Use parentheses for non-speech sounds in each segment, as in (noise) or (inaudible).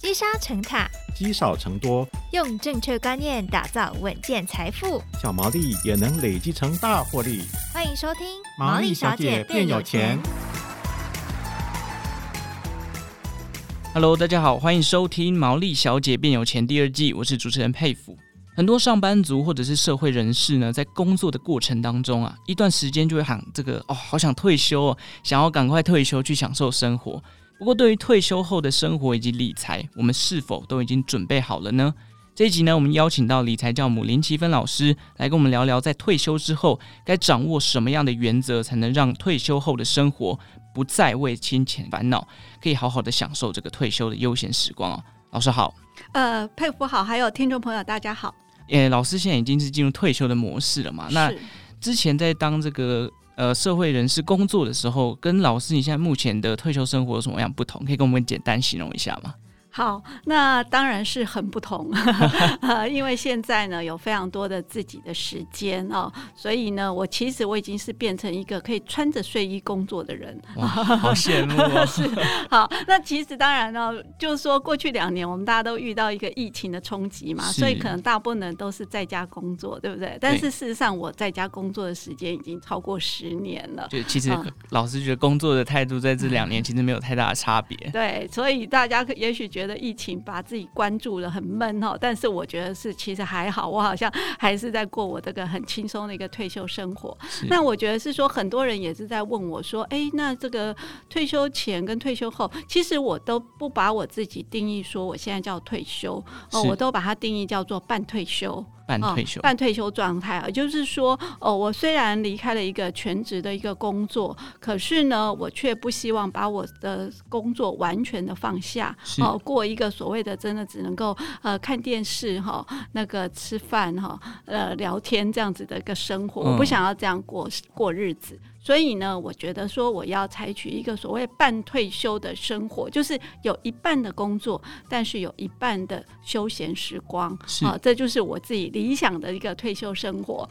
积沙成塔，积少成多，用正确观念打造稳健财富，小毛利也能累积成大获利。欢迎收听《毛利小姐变有钱》。Hello，大家好，欢迎收听《毛利小姐变有钱》第二季，我是主持人佩服。很多上班族或者是社会人士呢，在工作的过程当中啊，一段时间就会喊这个哦，好想退休哦，想要赶快退休去享受生活。不过，对于退休后的生活以及理财，我们是否都已经准备好了呢？这一集呢，我们邀请到理财教母林奇芬老师来跟我们聊聊，在退休之后该掌握什么样的原则，才能让退休后的生活不再为金钱烦恼，可以好好的享受这个退休的悠闲时光哦。老师好，呃，佩服好，还有听众朋友大家好。诶，老师现在已经是进入退休的模式了嘛？那之前在当这个。呃，社会人士工作的时候，跟老师你现在目前的退休生活有什么样不同？可以跟我们简单形容一下吗？好，那当然是很不同，呃，(laughs) 因为现在呢有非常多的自己的时间哦，所以呢，我其实我已经是变成一个可以穿着睡衣工作的人，哇，好羡慕哦。(laughs) 是，好，那其实当然呢，就是说过去两年我们大家都遇到一个疫情的冲击嘛，所以可能大部分人都是在家工作，对不对？但是事实上我在家工作的时间已经超过十年了。就其实老师觉得工作的态度在这两年其实没有太大的差别。嗯。对，所以大家可也许觉得。疫情把自己关注的，很闷哈。但是我觉得是其实还好，我好像 (laughs) 还是在过我这个很轻松的一个退休生活。那我觉得是说，很多人也是在问我说：“哎，那这个退休前跟退休后，其实我都不把我自己定义说我现在叫退休哦，我都把它定义叫做半退休。”半退休，哦、半退休状态啊，就是说，哦，我虽然离开了一个全职的一个工作，可是呢，我却不希望把我的工作完全的放下，哦，过一个所谓的真的只能够呃看电视哈、哦，那个吃饭哈、哦，呃聊天这样子的一个生活，嗯、我不想要这样过过日子。所以呢，我觉得说我要采取一个所谓半退休的生活，就是有一半的工作，但是有一半的休闲时光，啊，这就是我自己理想的一个退休生活。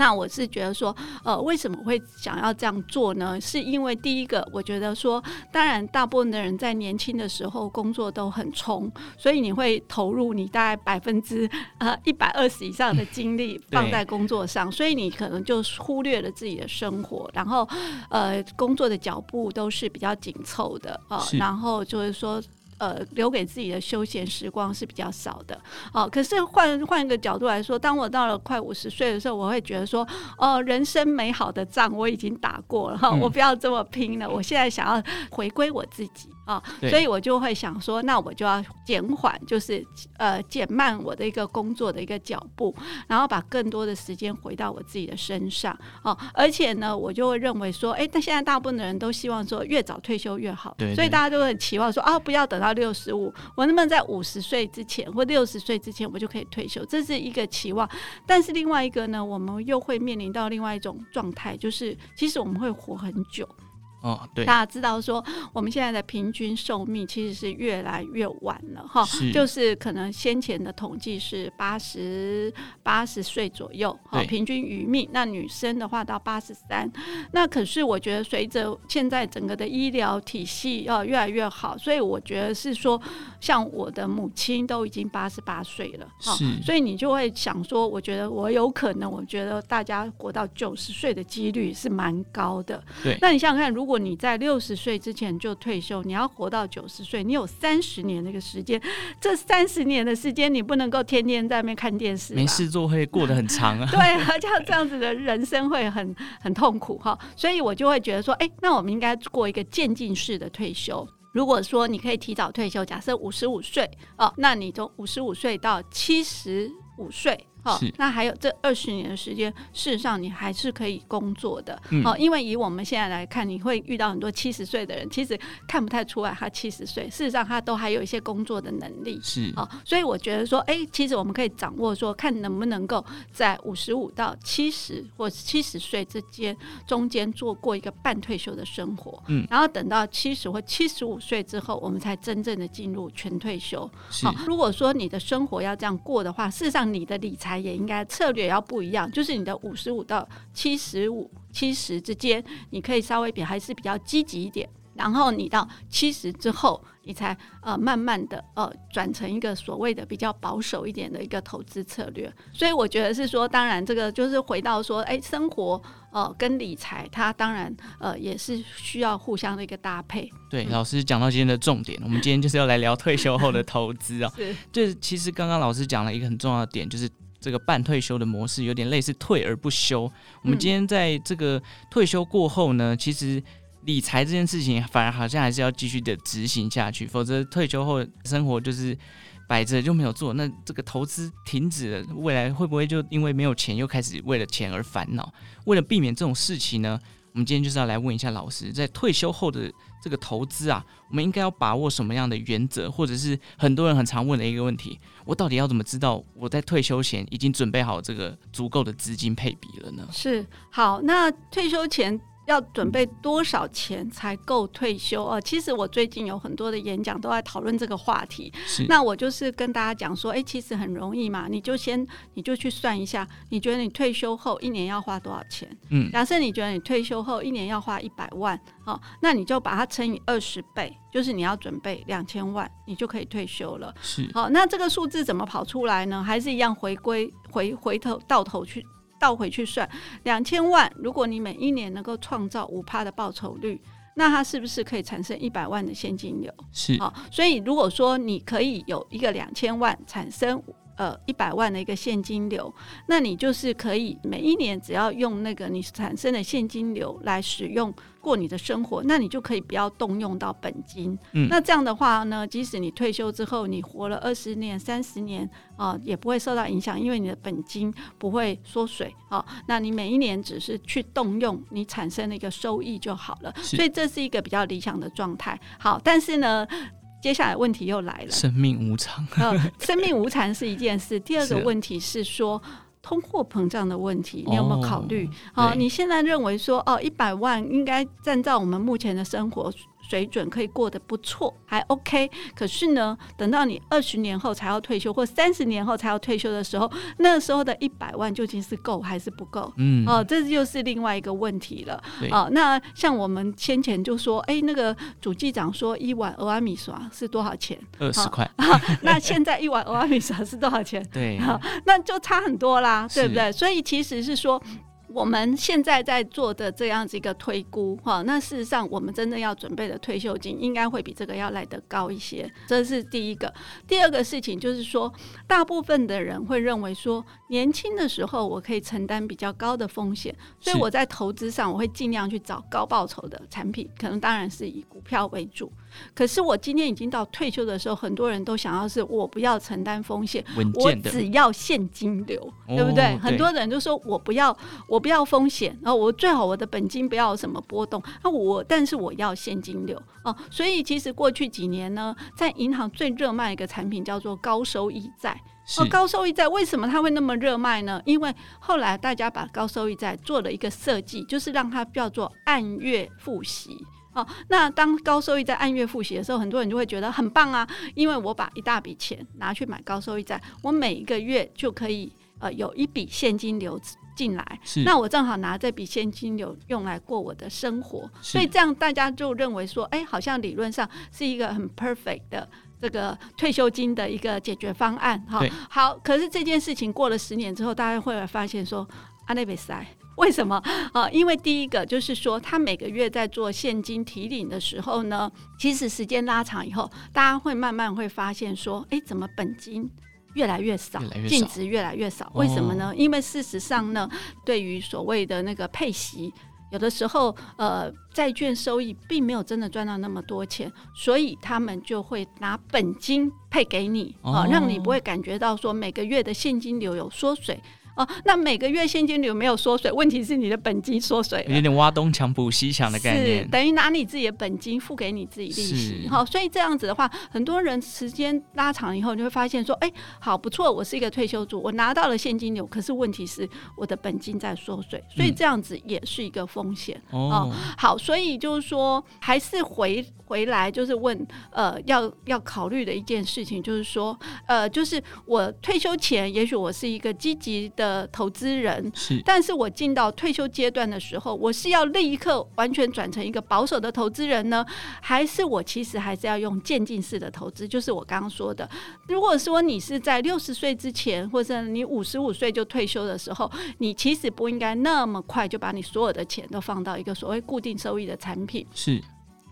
那我是觉得说，呃，为什么会想要这样做呢？是因为第一个，我觉得说，当然大部分的人在年轻的时候工作都很冲，所以你会投入你大概百分之呃一百二十以上的精力放在工作上，所以你可能就忽略了自己的生活，然后呃工作的脚步都是比较紧凑的啊，呃，然后就是说。呃，留给自己的休闲时光是比较少的哦。可是换换一个角度来说，当我到了快五十岁的时候，我会觉得说，哦，人生美好的仗我已经打过了哈，我不要这么拼了。我现在想要回归我自己啊，所以我就会想说，那我就要减缓，就是呃减慢我的一个工作的一个脚步，然后把更多的时间回到我自己的身上哦。而且呢，我就会认为说，哎，但现在大部分的人都希望说越早退休越好，对对，所以大家都很期望说啊，不要等到。六十五，我能不能在五十岁之前或六十岁之前，我就可以退休？这是一个期望。但是另外一个呢，我们又会面临到另外一种状态，就是其实我们会活很久。哦，对，大家知道说，我们现在的平均寿命其实是越来越晚了，哈，就是可能先前的统计是八十八十岁左右，哈，平均余命。那女生的话到八十三，那可是我觉得随着现在整个的医疗体系要越来越好，所以我觉得是说，像我的母亲都已经八十八岁了，哈，所以你就会想说，我觉得我有可能，我觉得大家活到九十岁的几率是蛮高的，对。那你想想看，如果如果你在六十岁之前就退休，你要活到九十岁，你有三十年那个时间。这三十年的时间，你不能够天天在那边看电视，没事做会过得很长啊。(laughs) 对，像这样子的人生会很很痛苦哈。所以我就会觉得说，哎，那我们应该过一个渐进式的退休。如果说你可以提早退休，假设五十五岁哦，那你从五十五岁到七十五岁。好，那还有这二十年的时间，事实上你还是可以工作的。哦、嗯，因为以我们现在来看，你会遇到很多七十岁的人，其实看不太出来他七十岁，事实上他都还有一些工作的能力。是，哦，所以我觉得说，哎，其实我们可以掌握说，看能不能够在五十五到七十或七十岁之间中间做过一个半退休的生活。嗯，然后等到七十或七十五岁之后，我们才真正的进入全退休。好、哦，如果说你的生活要这样过的话，事实上你的理财。也应该策略要不一样，就是你的五十五到七十五、七十之间，你可以稍微比还是比较积极一点。然后你到七十之后，你才呃慢慢的呃转成一个所谓的比较保守一点的一个投资策略。所以我觉得是说，当然这个就是回到说，哎，生活呃跟理财，它当然呃也是需要互相的一个搭配。对，老师讲到今天的重点，我们今天就是要来聊退休后的投资啊。是，(laughs) 就是其实刚刚老师讲了一个很重要的点，就是。这个半退休的模式有点类似退而不休。我们今天在这个退休过后呢，其实理财这件事情反而好像还是要继续的执行下去，否则退休后生活就是摆着就没有做，那这个投资停止了，未来会不会就因为没有钱又开始为了钱而烦恼？为了避免这种事情呢，我们今天就是要来问一下老师，在退休后的这个投资啊，我们应该要把握什么样的原则，或者是很多人很常问的一个问题：我到底要怎么知道我在退休前已经准备好这个足够的资金配比了呢？是，好，那退休前。要准备多少钱才够退休？呃，其实我最近有很多的演讲都在讨论这个话题。是。那我就是跟大家讲说，哎，其实很容易嘛，你就先你就去算一下，你觉得你退休后一年要花多少钱？嗯，假设你觉得你退休后一年要花一百万，哦，那你就把它乘以二十倍，就是你要准备两千万，你就可以退休了。是。好，那这个数字怎么跑出来呢？还是一样回归回回头到头去。倒回去算两千万，如果你每一年能够创造五趴的报酬率，那它是不是可以产生一百万的现金流？是啊，所以如果说你可以有一个两千万产生。呃，一百万的一个现金流，那你就是可以每一年只要用那个你产生的现金流来使用过你的生活，那你就可以不要动用到本金。嗯，那这样的话呢，即使你退休之后，你活了二十年、三十年啊，呃，也不会受到影响，因为你的本金不会缩水啊。那你每一年只是去动用你产生的一个收益就好了。所以这是一个比较理想的状态。好，但是呢。接下来问题又来了，生命无常。呃，(laughs) 生命无常是一件事，(laughs) 第二个问题是说是通货膨胀的问题，你有没有考虑？哦，呃，你现在认为说哦，一百万应该按照我们目前的生活。水准可以过得不错，还 OK。可是呢，等到你二十年后才要退休，或三十年后才要退休的时候，那时候的一百万究竟是够还是不够？嗯，哦，这又是另外一个问题了。对哦，那像我们先前就说，哎，那个主机长说一碗俄阿米线是多少钱？二十块。哦。那现在一碗俄阿米线是多少钱？(laughs) 对，哦，那就差很多啦，对不对？所以其实是说。我们现在在做的这样子一个推估，哈，那事实上我们真正要准备的退休金应该会比这个要来得高一些，这是第一个。第二个事情就是说，大部分的人会认为说，年轻的时候我可以承担比较高的风险，所以我在投资上我会尽量去找高报酬的产品，可能当然是以股票为主。可是我今天已经到退休的时候，很多人都想要是我不要承担风险，我只要现金流，对不对？很多人都说我不要，我不要风险，然后我最好我的本金不要有什么波动，那我但是我要现金流哦。所以其实过去几年呢，在银行最热卖一个产品叫做高收益债。哦，高收益债为什么它会那么热卖呢？因为后来大家把高收益债做了一个设计，就是让它叫做按月付息。哦，那当高收益在按月付息的时候，很多人就会觉得很棒啊，因为我把一大笔钱拿去买高收益债，我每一个月就可以呃有一笔现金流进来，那我正好拿这笔现金流用来过我的生活，所以这样大家就认为说，哎，好像理论上是一个很 perfect 的这个退休金的一个解决方案哈。好，可是这件事情过了十年之后，大家会发现说，阿内贝塞。为什么啊？因为第一个就是说，他每个月在做现金提领的时候呢，其实时间拉长以后，大家会慢慢会发现说，哎，怎么本金越来越少，净值越来越少？为什么呢？因为事实上呢，对于所谓的那个配息，有的时候呃，债券收益并没有真的赚到那么多钱，所以他们就会拿本金配给你啊，让你不会感觉到说每个月的现金流有缩水。哦，那每个月现金流没有缩水，问题是你的本金缩水，有点挖东墙补西墙的概念，等于拿你自己的本金付给你自己利息。好，所以这样子的话，很多人时间拉长以后，你会发现说，哎、欸，好不错，我是一个退休族，我拿到了现金流，可是问题是我的本金在缩水，所以这样子也是一个风险。嗯、哦，好，所以就是说，还是回回来就是问，呃，要要考虑的一件事情就是说，呃，就是我退休前，也许我是一个积极的投资人，是，但是我进到退休阶段的时候，我是要立刻完全转成一个保守的投资人呢，还是我其实还是要用渐进式的投资？就是我刚刚说的，如果说你是在六十岁之前，或者你五十五岁就退休的时候，你其实不应该那么快就把你所有的钱都放到一个所谓固定收益的产品。是。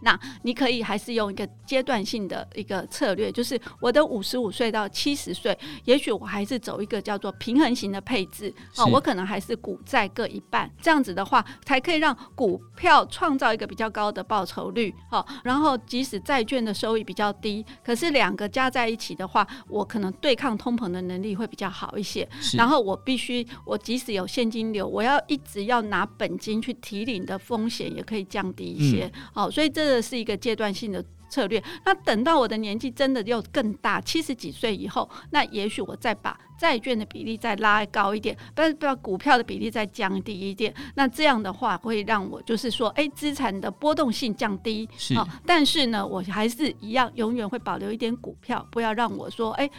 那你可以还是用一个阶段性的一个策略，就是我的五十五岁到七十岁，也许我还是走一个叫做平衡型的配置哦，我可能还是股债各一半，这样子的话才可以让股票创造一个比较高的报酬率哦。然后即使债券的收益比较低，可是两个加在一起的话，我可能对抗通膨的能力会比较好一些。然后我必须，我即使有现金流，我要一直要拿本金去提领的风险也可以降低一些。嗯、哦，所以这。这是一个阶段性的策略。那等到我的年纪真的又更大，七十几岁以后，那也许我再把债券的比例再拉高一点，不要不要股票的比例再降低一点。那这样的话，会让我就是说，哎，资产的波动性降低。是。哦，但是呢，我还是一样，永远会保留一点股票，不要让我说，哎，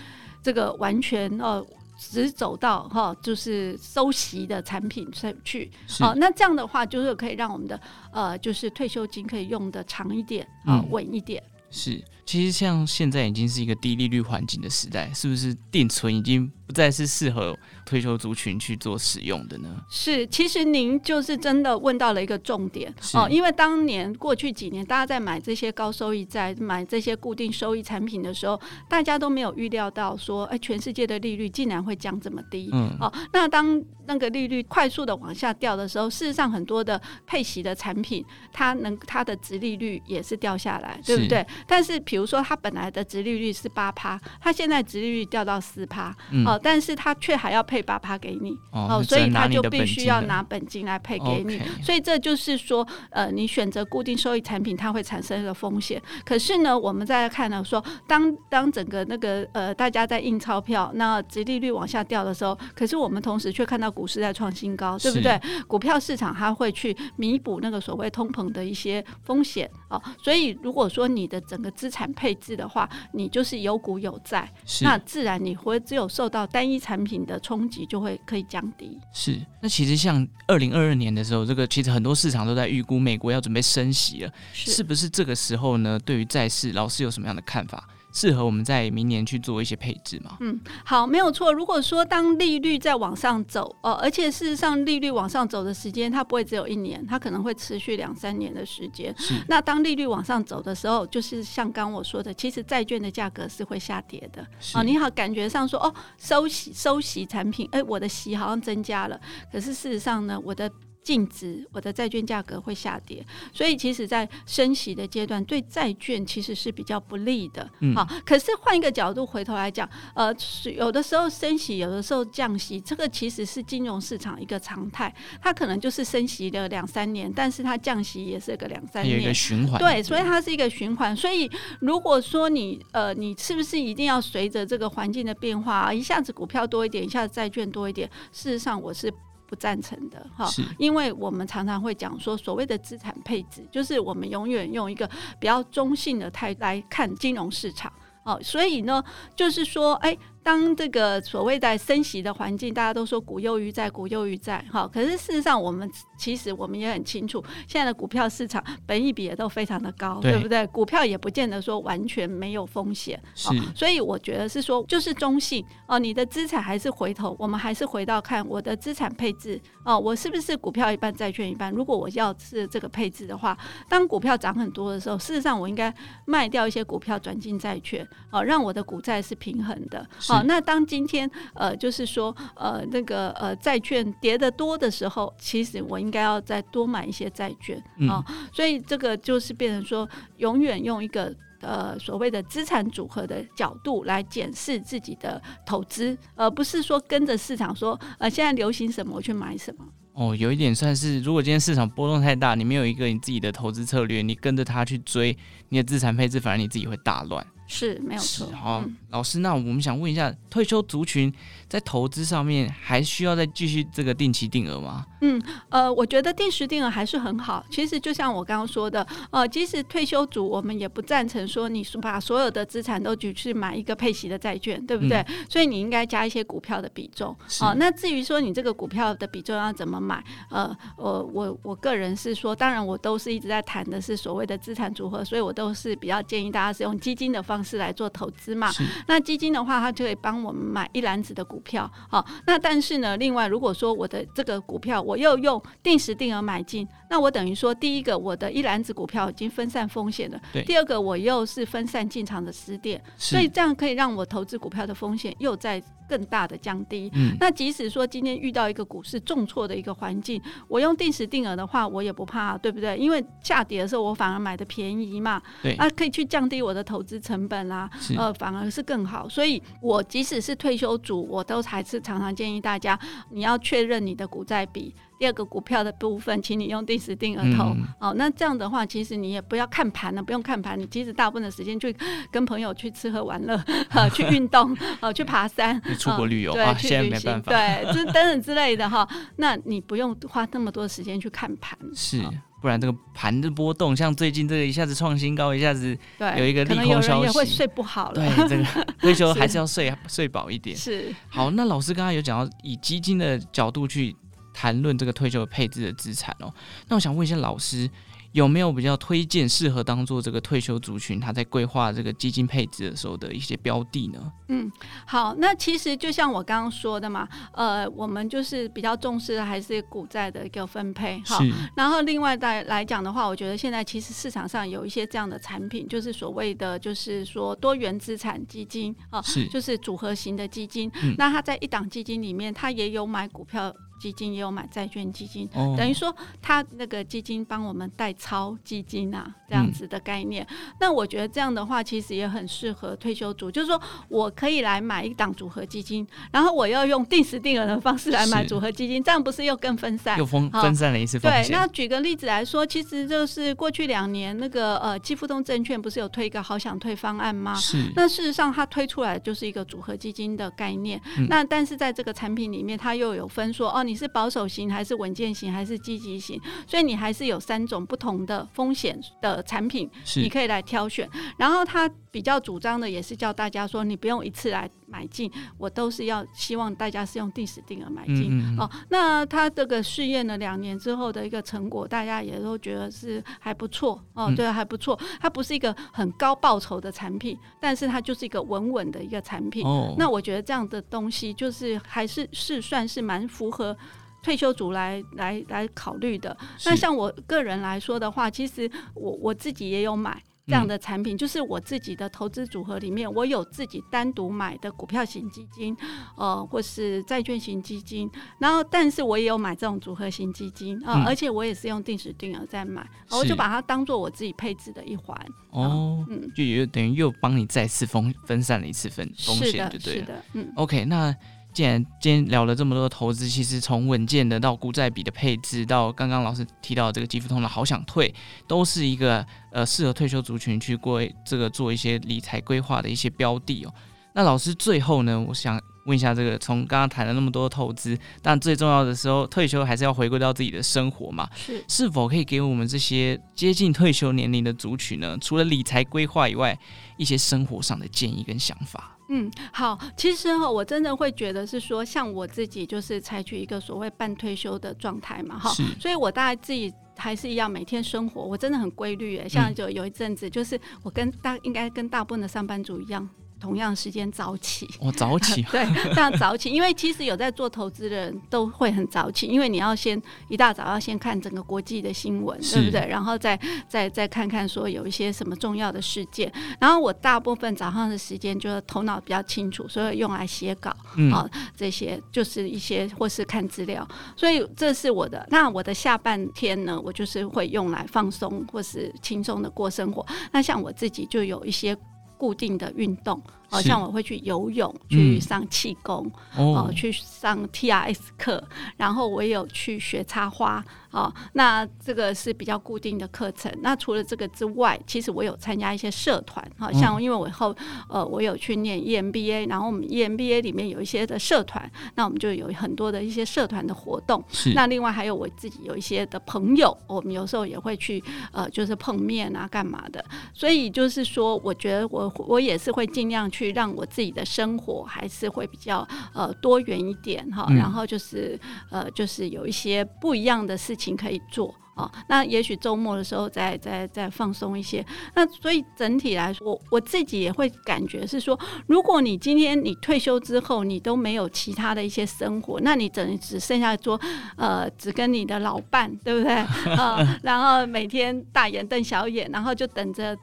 这个完全哦。只走到哈，就是收息的产品去，好，那这样的话就是可以让我们的呃，就是退休金可以用的长一点啊，稳、嗯、一点。是，其实像现在已经是一个低利率环境的时代，是不是定存已经不再是适合退休族群去做使用的呢？是，其实您就是真的问到了一个重点哦，因为当年过去几年大家在买这些高收益债、买这些固定收益产品的时候，大家都没有预料到说，哎，全世界的利率竟然会降这么低。嗯，哦，那当那个利率快速的往下掉的时候，事实上很多的配息的产品，它能它的值利率也是掉下来，对不对？但是比如说它本来的殖利率是八趴，它现在殖利率掉到四趴，哦。但是他却还要配八趴给你哦，所以他就必须要拿本金来配给你，所以这就是说，呃，你选择固定收益产品，它会产生一个风险。可是呢，我们再来看呢，说当当整个那个呃，大家在印钞票，那殖利率往下掉的时候，可是我们同时却看到股市在创新高，对不对？股票市场它会去弥补那个所谓通膨的一些风险哦。所以如果说你的整个资产配置的话，你就是有股有债，那自然你会只有受到单一产品的冲击就会可以降低。是，那其实像二零二二年的时候，这个其实很多市场都在预估美国要准备升息了，是，是不是这个时候呢？对于债市，老师有什么样的看法？适合我们在明年去做一些配置吗？嗯，好，没有错。如果说当利率在往上走，呃，而且事实上利率往上走的时间，它不会只有一年，它可能会持续两三年的时间。是。那当利率往上走的时候，就是像刚我说的，其实债券的价格是会下跌的。哦，你好，感觉上说哦，收息收息产品，哎，我的息好像增加了，可是事实上呢，我的。净值，我的债券价格会下跌，所以其实，在升息的阶段，对债券其实是比较不利的。嗯，好，可是换一个角度回头来讲，呃，有的时候升息，有的时候降息，这个其实是金融市场一个常态。它可能就是升息的两三年，但是它降息也是个两三年，有一个循环。对，所以它是一个循环。所以如果说你呃，你是不是一定要随着这个环境的变化，一下子股票多一点，一下子债券多一点？事实上，我是。不赞成的哈，因为我们常常会讲说，所谓的资产配置，就是我们永远用一个比较中性的态度来看金融市场。哦，所以呢，就是说，哎。当这个所谓在升息的环境，大家都说股优于债，股优于债，哈。可是事实上，我们其实我们也很清楚，现在的股票市场本益比也都非常的高，对，对不对？股票也不见得说完全没有风险，是。所以我觉得是说，就是中性哦。你的资产还是回头，我们还是回到看我的资产配置哦，我是不是股票一半，债券一半？如果我要是这个配置的话，当股票涨很多的时候，事实上我应该卖掉一些股票，转进债券，哦，让我的股债是平衡的。好，那当今天呃，就是说呃，那个呃，债券跌得多的时候，其实我应该要再多买一些债券啊、嗯。所以这个就是变成说，永远用一个呃所谓的资产组合的角度来检视自己的投资，而不是说跟着市场说呃现在流行什么我去买什么。哦，有一点算是，如果今天市场波动太大，你没有一个你自己的投资策略，你跟着它去追，你的资产配置反而你自己会大乱。是没有错。好，嗯、老师，那我们想问一下，退休族群在投资上面还需要再继续这个定期定额吗？嗯，呃，我觉得定时定额还是很好。其实就像我刚刚说的，呃，即使退休族，我们也不赞成说你把所有的资产都举去买一个配息的债券，对不对？嗯、所以你应该加一些股票的比重。哦、呃，那至于说你这个股票的比重要怎么买，呃，我我我个人是说，当然我都是一直在谈的是所谓的资产组合，所以我都是比较建议大家是用基金的方式来做投资嘛。那基金的话，它就可以帮我们买一篮子的股票。好、呃，那但是呢，另外如果说我的这个股票，我又用定时定额买进，那我等于说，第一个我的一篮子股票已经分散风险了，对。第二个我又是分散进场的时点，所以这样可以让我投资股票的风险又在更大的降低。嗯。那即使说今天遇到一个股市重挫的一个环境，我用定时定额的话，我也不怕，对不对？因为下跌的时候我反而买的便宜嘛，对。那可以去降低我的投资成本啦，呃，反而是更好。所以我即使是退休族，我都还是常常建议大家，你要确认你的股债比。第二个股票的部分，请你用定时定额投。嗯、哦，那这样的话，其实你也不要看盘了，不用看盘。你其实大部分的时间去跟朋友去吃喝玩乐，(laughs) 呃，去运动，呃，(laughs) 去爬山，(laughs) 出国旅游，对，啊、去旅行，对，这等等之类的哈。那你不用花那么多时间去看盘，是，不然这个盘的波动，像最近这个一下子创新高，一下子有一个利空消息，也会睡不好了。对，这个 (laughs) 退休还是要睡睡饱一点。是，好，那老师刚刚有讲到以基金的角度去。谈论这个退休配置的资产哦，那我想问一下老师，有没有比较推荐适合当做这个退休族群他在规划这个基金配置的时候的一些标的呢？嗯，好，那其实就像我刚刚说的嘛，呃，我们就是比较重视的还是股债的一个分配，好，然后另外再来讲的话，我觉得现在其实市场上有一些这样的产品，就是所谓的就是说多元资产基金啊，是，就是组合型的基金，嗯，那它在一档基金里面，它也有买股票。基金也有买债券基金，哦、等于说他那个基金帮我们代操基金啊，这样子的概念。嗯、那我觉得这样的话，其实也很适合退休族，就是说我可以来买一档组合基金，然后我要用定时定额的方式来买组合基金，这样不是又更分散？又分分散了一次风险。对，那举个例子来说，其实就是过去两年那个呃，基富通证券不是有推一个好想退方案吗？是。那事实上，它推出来就是一个组合基金的概念。嗯、那但是在这个产品里面，它又有分说哦。你是保守型还是稳健型还是积极型？所以你还是有三种不同的风险的产品，你可以来挑选。然后他比较主张的也是叫大家说，你不用一次来买进，我都是要希望大家是用定时定额买进。嗯嗯哦，那他这个试验了两年之后的一个成果，大家也都觉得是还不错哦，对，还不错。它不是一个很高报酬的产品，但是它就是一个稳稳的一个产品。哦，那我觉得这样的东西就是还是是算是蛮符合。退休族来来来考虑的，那像我个人来说的话，其实我我自己也有买这样的产品，嗯、就是我自己的投资组合里面，我有自己单独买的股票型基金，呃，或是债券型基金，然后但是我也有买这种组合型基金啊，呃嗯、而且我也是用定时定额在买，我就把它当做我自己配置的一环。哦，嗯，就也等于又帮你再次分分散了一次分风险，就对了。是的，嗯，OK，那。既然今天聊了这么多的投资，其实从稳健的到股债比的配置，到刚刚老师提到这个基富通的好想退，都是一个呃适合退休族群去过这个做一些理财规划的一些标的哦。那老师最后呢，我想问一下，这个从刚刚谈了那么多投资，但最重要的时候，退休还是要回归到自己的生活嘛？是，是否可以给我们这些接近退休年龄的族群呢？除了理财规划以外，一些生活上的建议跟想法？嗯，好，其实哈，我真的会觉得是说，像我自己就是采取一个所谓半退休的状态嘛，哈，所以我大概自己还是一样每天生活，我真的很规律诶，像就有一阵子，就是我跟大应该跟大部分的上班族一样。同样时间早起，我、哦、早起，(laughs) 对，这样早起，因为其实有在做投资的人都会很早起，因为你要先一大早要先看整个国际的新闻，对不对？然后再再再看看说有一些什么重要的事件。然后我大部分早上的时间就是头脑比较清楚，所以用来写稿，嗯、啊，这些就是一些或是看资料。所以这是我的。那我的下半天呢，我就是会用来放松或是轻松的过生活。那像我自己就有一些。固定的运动。好像我会去游泳，去上气功，哦，去上 T R S 课，然后我也有去学插花。哦，那这个是比较固定的课程。那除了这个之外，其实我有参加一些社团，好像因为我以后呃，我有去念 EMBA，然后我们 EMBA 里面有一些的社团，那我们就有很多的一些社团的活动。是。那另外还有我自己有一些的朋友，我们有时候也会去呃，就是碰面啊，干嘛的。所以就是说，我觉得我我也是会尽量去让我自己的生活还是会比较呃多元一点哈，然后就是呃，就是有一些不一样的事情。可以做啊、哦，那也许周末的时候再再再放松一些。那所以整体来说，我我自己也会感觉是说，如果你今天你退休之后，你都没有其他的一些生活，那你等于只剩下说，呃，只跟你的老伴，对不对？啊、呃，然后每天大眼瞪小眼，然后就等着。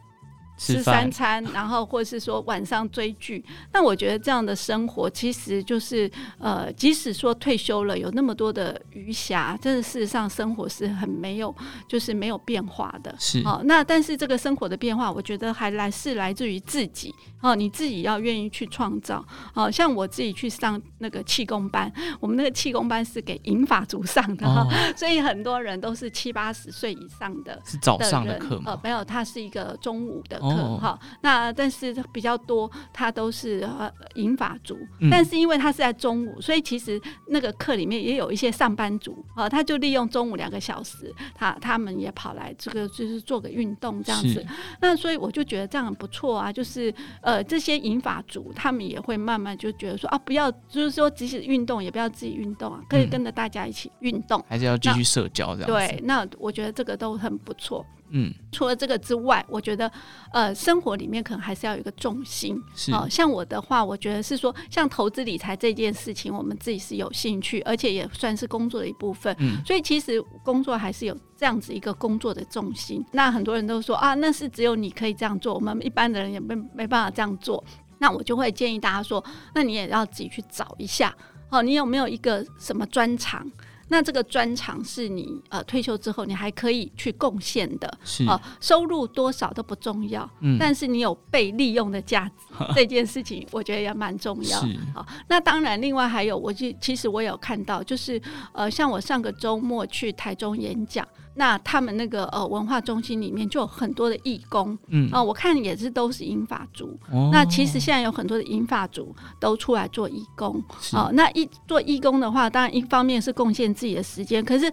吃三餐，然后或是说晚上追剧，那我觉得这样的生活其实就是呃，即使说退休了，有那么多的余暇，真的事实上生活是很没有，就是没有变化的。是哦，那但是这个生活的变化，我觉得还来是来自于自己哦，你自己要愿意去创造。哦，像我自己去上那个气功班，我们那个气功班是给银发族上的，哦，所以很多人都是七八十岁以上的。是早上的课吗？呃，没有，它是一个中午的。好、哦，那但是比较多，他都是呃银发族，嗯，但是因为他是在中午，所以其实那个课里面也有一些上班族啊，他就利用中午两个小时，他他们也跑来这个就是做个运动这样子。那所以我就觉得这样很不错啊，就是呃这些银发族他们也会慢慢就觉得说啊，不要就是说即使运动也不要自己运动啊，可以跟着大家一起运动，还是要继续社交这样。对，那我觉得这个都很不错。嗯，除了这个之外，我觉得，呃，生活里面可能还是要有一个重心。是，哦，像我的话，我觉得是说，像投资理财这件事情，我们自己是有兴趣，而且也算是工作的一部分。嗯，所以其实工作还是有这样子一个工作的重心。那很多人都说啊，那是只有你可以这样做，我们一般的人也没没办法这样做。那我就会建议大家说，那你也要自己去找一下，哦，你有没有一个什么专长？那这个专长是你呃退休之后你还可以去贡献的，是呃收入多少都不重要，嗯，但是你有被利用的价值，(laughs) 这件事情我觉得也蛮重要。好，那当然另外还有，我就其实我有看到，就是呃像我上个周末去台中演讲。那他们那个呃文化中心里面就有很多的义工，嗯啊、呃，我看也是都是英法族。哦。那其实现在有很多的英法族都出来做义工，哦、呃，那一做义工的话，当然一方面是贡献自己的时间，可是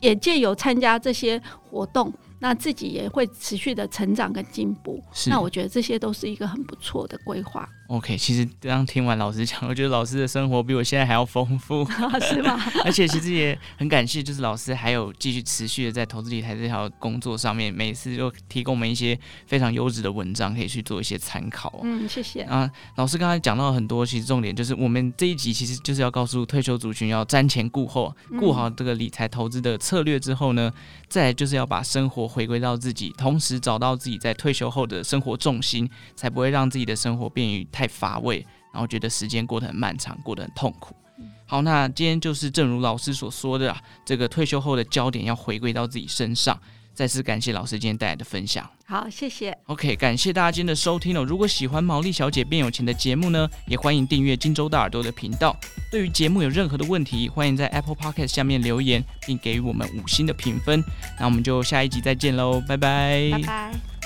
也借有参加这些活动。那自己也会持续的成长跟进步，那我觉得这些都是一个很不错的规划。OK，其实刚听完老师讲，我觉得老师的生活比我现在还要丰富，(laughs) 是吗？(laughs) 而且其实也很感谢，就是老师还有继续持续的在投资理财这条工作上面，每次就提供我们一些非常优质的文章，可以去做一些参考。嗯，谢谢。啊，老师刚才讲到很多，其实重点就是我们这一集其实就是要告诉退休族群要瞻前顾后，顾好这个理财投资的策略之后呢，再来就是要把生活。回归到自己，同时找到自己在退休后的生活重心，才不会让自己的生活变于太乏味，然后觉得时间过得很漫长，过得很痛苦。好，那今天就是正如老师所说的，这个退休后的焦点要回归到自己身上。再次感谢老师今天带来的分享。好，谢谢。OK，感谢大家今天的收听哦。如果喜欢毛利小姐变有钱的节目呢，也欢迎订阅金州大耳朵的频道。对于节目有任何的问题，欢迎在 Apple Podcast 下面留言，并给予我们五星的评分。那我们就下一集再见喽，拜拜。拜拜。